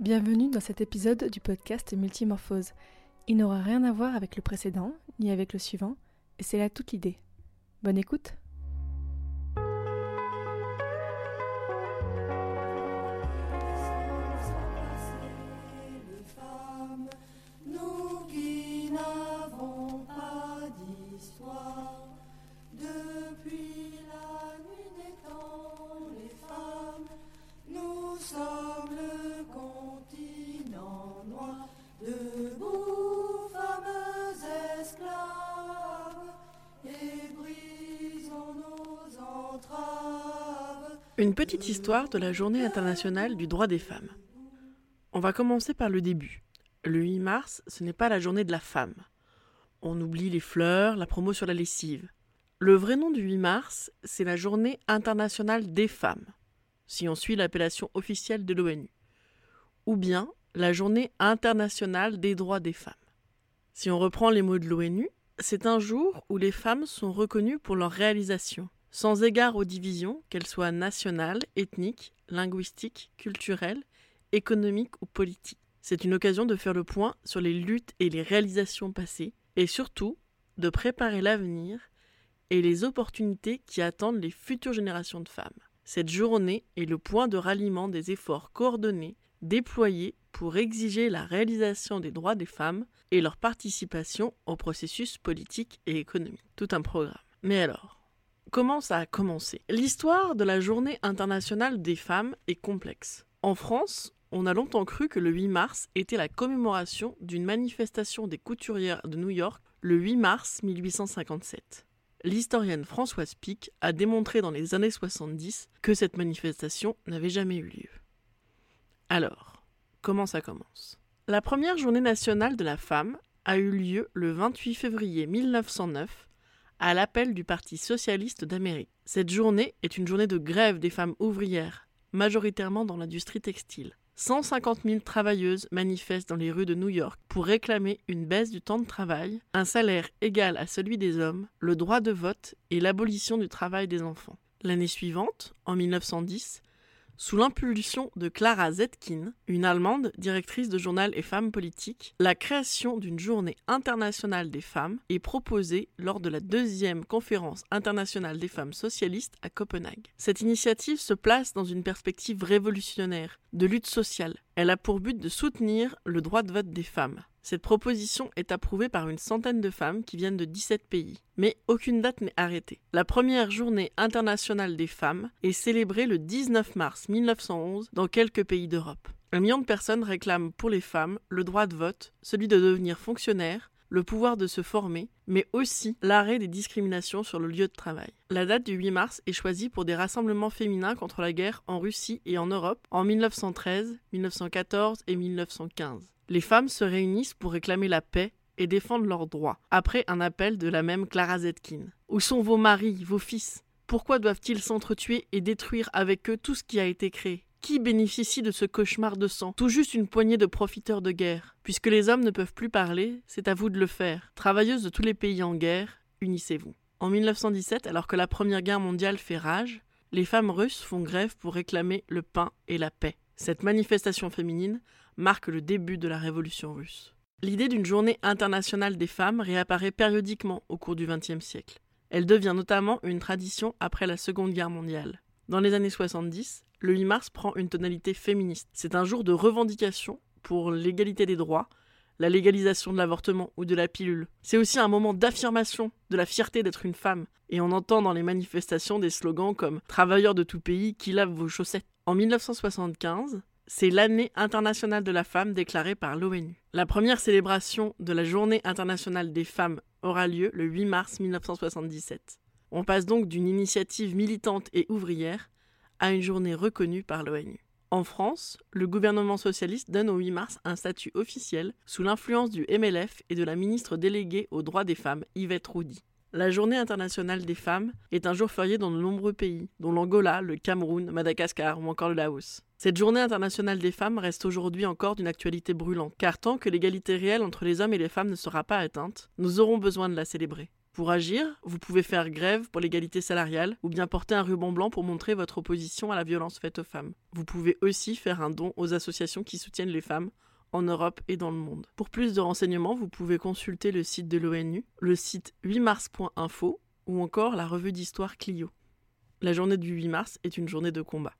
Bienvenue dans cet épisode du podcast Multimorphose. Il n'aura rien à voir avec le précédent, ni avec le suivant, et c'est là toute l'idée. Bonne écoute depuis la nuit des temps, les femmes, nous sommes Une petite histoire de la journée internationale du droit des femmes. On va commencer par le début. Le 8 mars, ce n'est pas la journée de la femme. On oublie les fleurs, la promo sur la lessive. Le vrai nom du 8 mars, c'est la journée internationale des femmes, si on suit l'appellation officielle de l'ONU. Ou bien la journée internationale des droits des femmes. Si on reprend les mots de l'ONU, c'est un jour où les femmes sont reconnues pour leurs réalisations, sans égard aux divisions, qu'elles soient nationales, ethniques, linguistiques, culturelles, économiques ou politiques. C'est une occasion de faire le point sur les luttes et les réalisations passées, et surtout de préparer l'avenir et les opportunités qui attendent les futures générations de femmes. Cette journée est le point de ralliement des efforts coordonnés déployés pour exiger la réalisation des droits des femmes et leur participation au processus politique et économique. Tout un programme. Mais alors, comment ça a commencé? L'histoire de la journée internationale des femmes est complexe. En France, on a longtemps cru que le 8 mars était la commémoration d'une manifestation des couturières de New York le 8 mars 1857. L'historienne Françoise Pic a démontré dans les années 70 que cette manifestation n'avait jamais eu lieu. Alors, comment ça commence? La première journée nationale de la femme a eu lieu le 28 février 1909 à l'appel du Parti socialiste d'Amérique. Cette journée est une journée de grève des femmes ouvrières, majoritairement dans l'industrie textile. 150 000 travailleuses manifestent dans les rues de New York pour réclamer une baisse du temps de travail, un salaire égal à celui des hommes, le droit de vote et l'abolition du travail des enfants. L'année suivante, en 1910, sous l'impulsion de Clara Zetkin, une Allemande directrice de journal et femmes politiques, la création d'une journée internationale des femmes est proposée lors de la deuxième conférence internationale des femmes socialistes à Copenhague. Cette initiative se place dans une perspective révolutionnaire, de lutte sociale. Elle a pour but de soutenir le droit de vote des femmes. Cette proposition est approuvée par une centaine de femmes qui viennent de 17 pays, mais aucune date n'est arrêtée. La première journée internationale des femmes est célébrée le 19 mars 1911 dans quelques pays d'Europe. Un million de personnes réclament pour les femmes le droit de vote, celui de devenir fonctionnaire, le pouvoir de se former, mais aussi l'arrêt des discriminations sur le lieu de travail. La date du 8 mars est choisie pour des rassemblements féminins contre la guerre en Russie et en Europe en 1913, 1914 et 1915 les femmes se réunissent pour réclamer la paix et défendre leurs droits, après un appel de la même Clara Zetkin. Où sont vos maris, vos fils? Pourquoi doivent-ils s'entretuer et détruire avec eux tout ce qui a été créé? Qui bénéficie de ce cauchemar de sang? Tout juste une poignée de profiteurs de guerre. Puisque les hommes ne peuvent plus parler, c'est à vous de le faire. Travailleuses de tous les pays en guerre, unissez-vous. En 1917, alors que la Première Guerre mondiale fait rage, les femmes russes font grève pour réclamer le pain et la paix. Cette manifestation féminine marque le début de la révolution russe. L'idée d'une journée internationale des femmes réapparaît périodiquement au cours du XXe siècle. Elle devient notamment une tradition après la Seconde Guerre mondiale. Dans les années 70, le 8 mars prend une tonalité féministe. C'est un jour de revendication pour l'égalité des droits, la légalisation de l'avortement ou de la pilule. C'est aussi un moment d'affirmation de la fierté d'être une femme, et on entend dans les manifestations des slogans comme Travailleurs de tout pays qui lavent vos chaussettes. En 1975, c'est l'année internationale de la femme déclarée par l'ONU. La première célébration de la Journée internationale des femmes aura lieu le 8 mars 1977. On passe donc d'une initiative militante et ouvrière à une journée reconnue par l'ONU. En France, le gouvernement socialiste donne au 8 mars un statut officiel sous l'influence du MLF et de la ministre déléguée aux droits des femmes, Yvette Roudy. La Journée internationale des femmes est un jour férié dans de nombreux pays, dont l'Angola, le Cameroun, Madagascar ou encore le Laos. Cette journée internationale des femmes reste aujourd'hui encore d'une actualité brûlante, car tant que l'égalité réelle entre les hommes et les femmes ne sera pas atteinte, nous aurons besoin de la célébrer. Pour agir, vous pouvez faire grève pour l'égalité salariale ou bien porter un ruban blanc pour montrer votre opposition à la violence faite aux femmes. Vous pouvez aussi faire un don aux associations qui soutiennent les femmes en Europe et dans le monde. Pour plus de renseignements, vous pouvez consulter le site de l'ONU, le site 8mars.info ou encore la revue d'histoire Clio. La journée du 8 mars est une journée de combat.